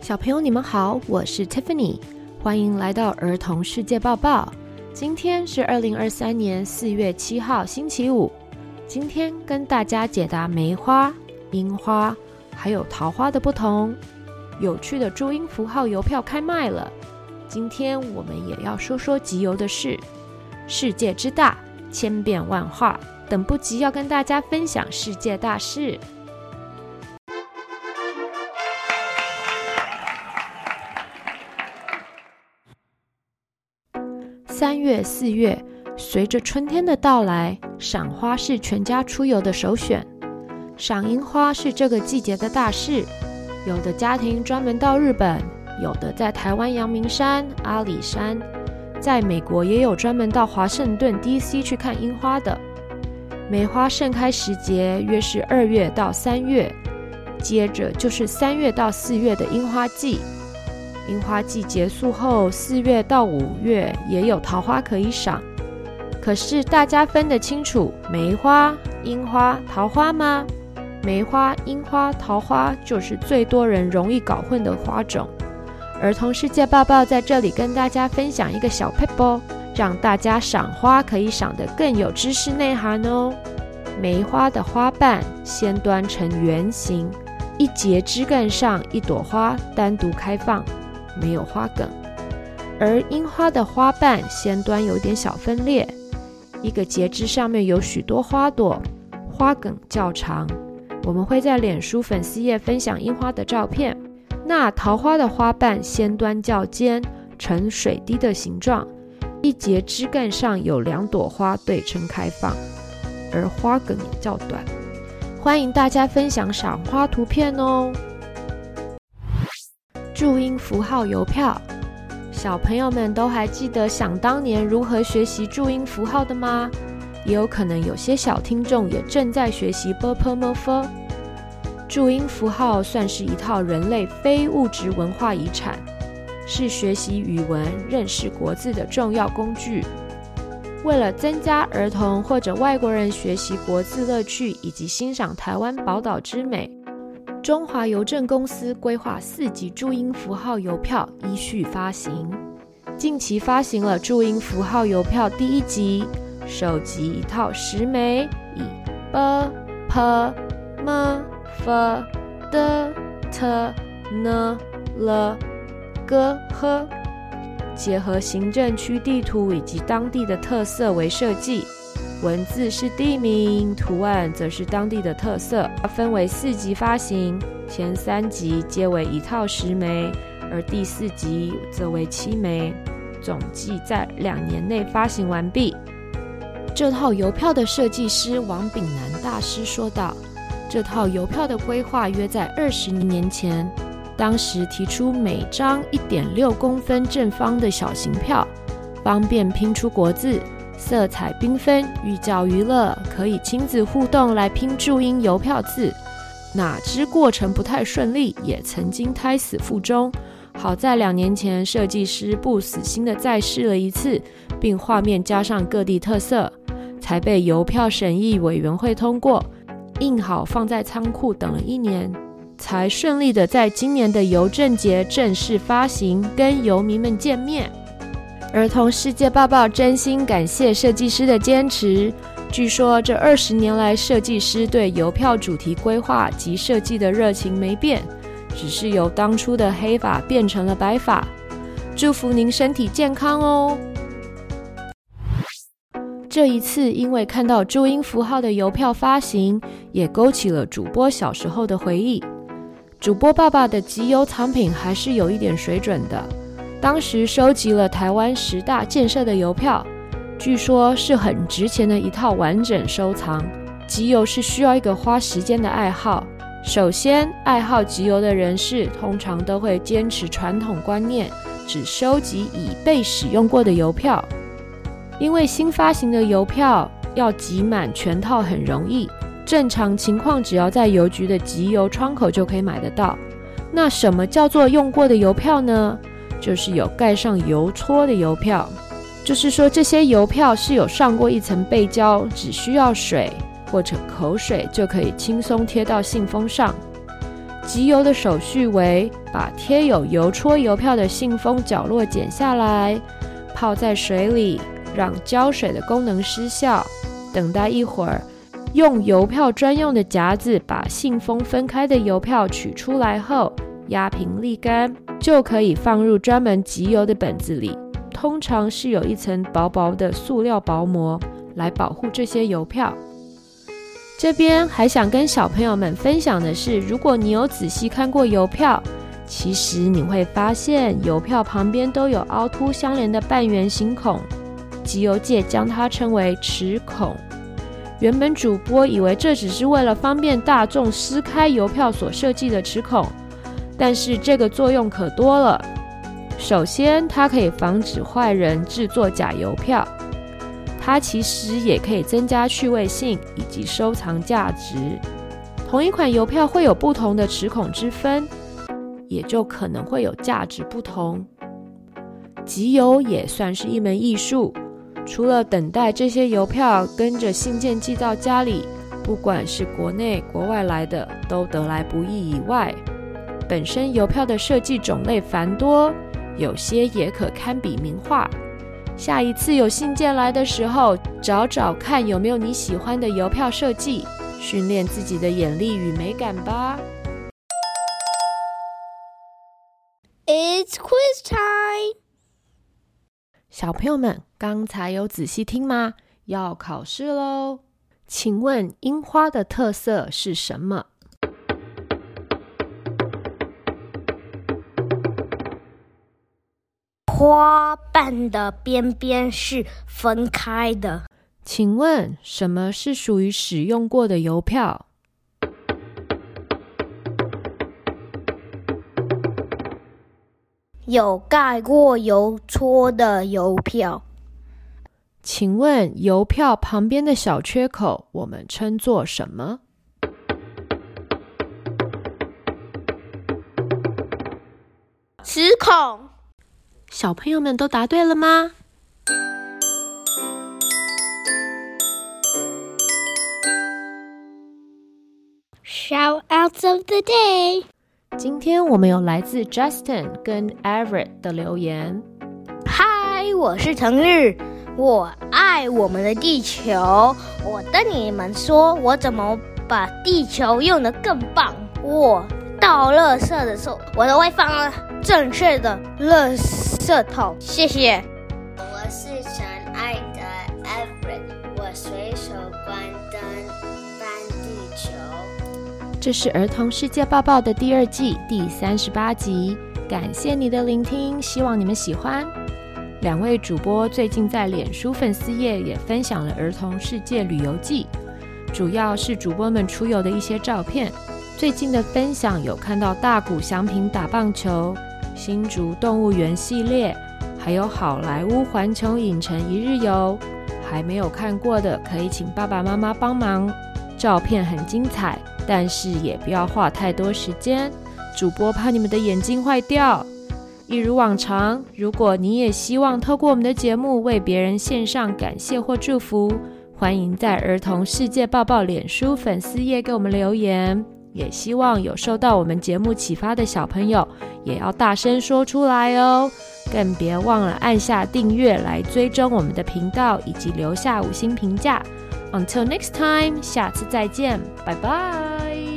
小朋友，你们好，我是 Tiffany，欢迎来到儿童世界报报。今天是二零二三年四月七号，星期五。今天跟大家解答梅花、樱花还有桃花的不同。有趣的注音符号邮票开卖了。今天我们也要说说集邮的事。世界之大，千变万化，等不及要跟大家分享世界大事。三月、四月，随着春天的到来，赏花是全家出游的首选。赏樱花是这个季节的大事，有的家庭专门到日本，有的在台湾阳明山、阿里山，在美国也有专门到华盛顿 DC 去看樱花的。梅花盛开时节约是二月到三月，接着就是三月到四月的樱花季。樱花季结束后，四月到五月也有桃花可以赏。可是大家分得清楚梅花、樱花、桃花吗？梅花、樱花、桃花就是最多人容易搞混的花种。儿童世界报报在这里跟大家分享一个小撇步，让大家赏花可以赏得更有知识内涵哦。梅花的花瓣先端呈圆形，一节枝干上一朵花单独开放。没有花梗，而樱花的花瓣先端有点小分裂，一个节枝上面有许多花朵，花梗较长。我们会在脸书粉丝页分享樱花的照片。那桃花的花瓣先端较尖，呈水滴的形状，一节枝干上有两朵花对称开放，而花梗也较短。欢迎大家分享赏花图片哦。注音符号邮票，小朋友们都还记得想当年如何学习注音符号的吗？也有可能有些小听众也正在学习 “bopomofo”。注音符号算是一套人类非物质文化遗产，是学习语文、认识国字的重要工具。为了增加儿童或者外国人学习国字乐趣，以及欣赏台湾宝岛之美。中华邮政公司规划四级注音符号邮票依序发行。近期发行了注音符号邮票第一集，首集一套十枚，以 b、p、m、f、d、t、n、l、g、h 结合行政区地图以及当地的特色为设计。文字是地名，图案则是当地的特色。它分为四级发行，前三级皆为一套十枚，而第四级则为七枚，总计在两年内发行完毕。这套邮票的设计师王炳南大师说道：“这套邮票的规划约在二十年前，当时提出每张一点六公分正方的小型票，方便拼出国字。”色彩缤纷，寓教于乐，可以亲子互动来拼注音邮票字。哪知过程不太顺利，也曾经胎死腹中。好在两年前设计师不死心的再试了一次，并画面加上各地特色，才被邮票审议委员会通过，印好放在仓库等了一年，才顺利的在今年的邮政节正式发行，跟邮迷们见面。儿童世界爸爸真心感谢设计师的坚持。据说这二十年来，设计师对邮票主题规划及设计的热情没变，只是由当初的黑发变成了白发。祝福您身体健康哦！这一次，因为看到注音符号的邮票发行，也勾起了主播小时候的回忆。主播爸爸的集邮藏品还是有一点水准的。当时收集了台湾十大建设的邮票，据说是很值钱的一套完整收藏。集邮是需要一个花时间的爱好。首先，爱好集邮的人士通常都会坚持传统观念，只收集已被使用过的邮票。因为新发行的邮票要集满全套很容易，正常情况只要在邮局的集邮窗口就可以买得到。那什么叫做用过的邮票呢？就是有盖上邮戳的邮票，就是说这些邮票是有上过一层背胶，只需要水或者口水就可以轻松贴到信封上。集邮的手续为把贴有邮戳邮票的信封角落剪下来，泡在水里，让胶水的功能失效，等待一会儿。用邮票专用的夹子把信封分开的邮票取出来后，压平沥干，就可以放入专门集邮的本子里。通常是有一层薄薄的塑料薄膜来保护这些邮票。这边还想跟小朋友们分享的是，如果你有仔细看过邮票，其实你会发现邮票旁边都有凹凸相连的半圆形孔，集邮界将它称为齿孔。原本主播以为这只是为了方便大众撕开邮票所设计的齿孔，但是这个作用可多了。首先，它可以防止坏人制作假邮票；它其实也可以增加趣味性以及收藏价值。同一款邮票会有不同的齿孔之分，也就可能会有价值不同。集邮也算是一门艺术。除了等待这些邮票跟着信件寄到家里，不管是国内国外来的都得来不易以外，本身邮票的设计种类繁多，有些也可堪比名画。下一次有信件来的时候，找找看有没有你喜欢的邮票设计，训练自己的眼力与美感吧。It's quiz time. 小朋友们，刚才有仔细听吗？要考试喽！请问樱花的特色是什么？花瓣的边边是分开的。请问什么是属于使用过的邮票？有盖过邮戳的邮票。请问邮票旁边的小缺口，我们称作什么？齿孔。小朋友们都答对了吗？Shoutouts of the day。今天我们有来自 Justin 跟 Everett 的留言。嗨，我是腾日，我爱我们的地球。我跟你们说，我怎么把地球用得更棒。我倒垃圾的时候，我都会放正确的垃圾桶。谢谢。我是神爱的 Everett，我随手关灯搬地球。这是儿童世界报报的第二季第三十八集，感谢你的聆听，希望你们喜欢。两位主播最近在脸书粉丝页也分享了儿童世界旅游记，主要是主播们出游的一些照片。最近的分享有看到大谷翔平打棒球、新竹动物园系列，还有好莱坞环球影城一日游。还没有看过的，可以请爸爸妈妈帮忙。照片很精彩。但是也不要花太多时间，主播怕你们的眼睛坏掉。一如往常，如果你也希望透过我们的节目为别人献上感谢或祝福，欢迎在儿童世界报报脸书粉丝页给我们留言。也希望有受到我们节目启发的小朋友，也要大声说出来哦。更别忘了按下订阅来追踪我们的频道，以及留下五星评价。Until next time，下次再见，拜拜。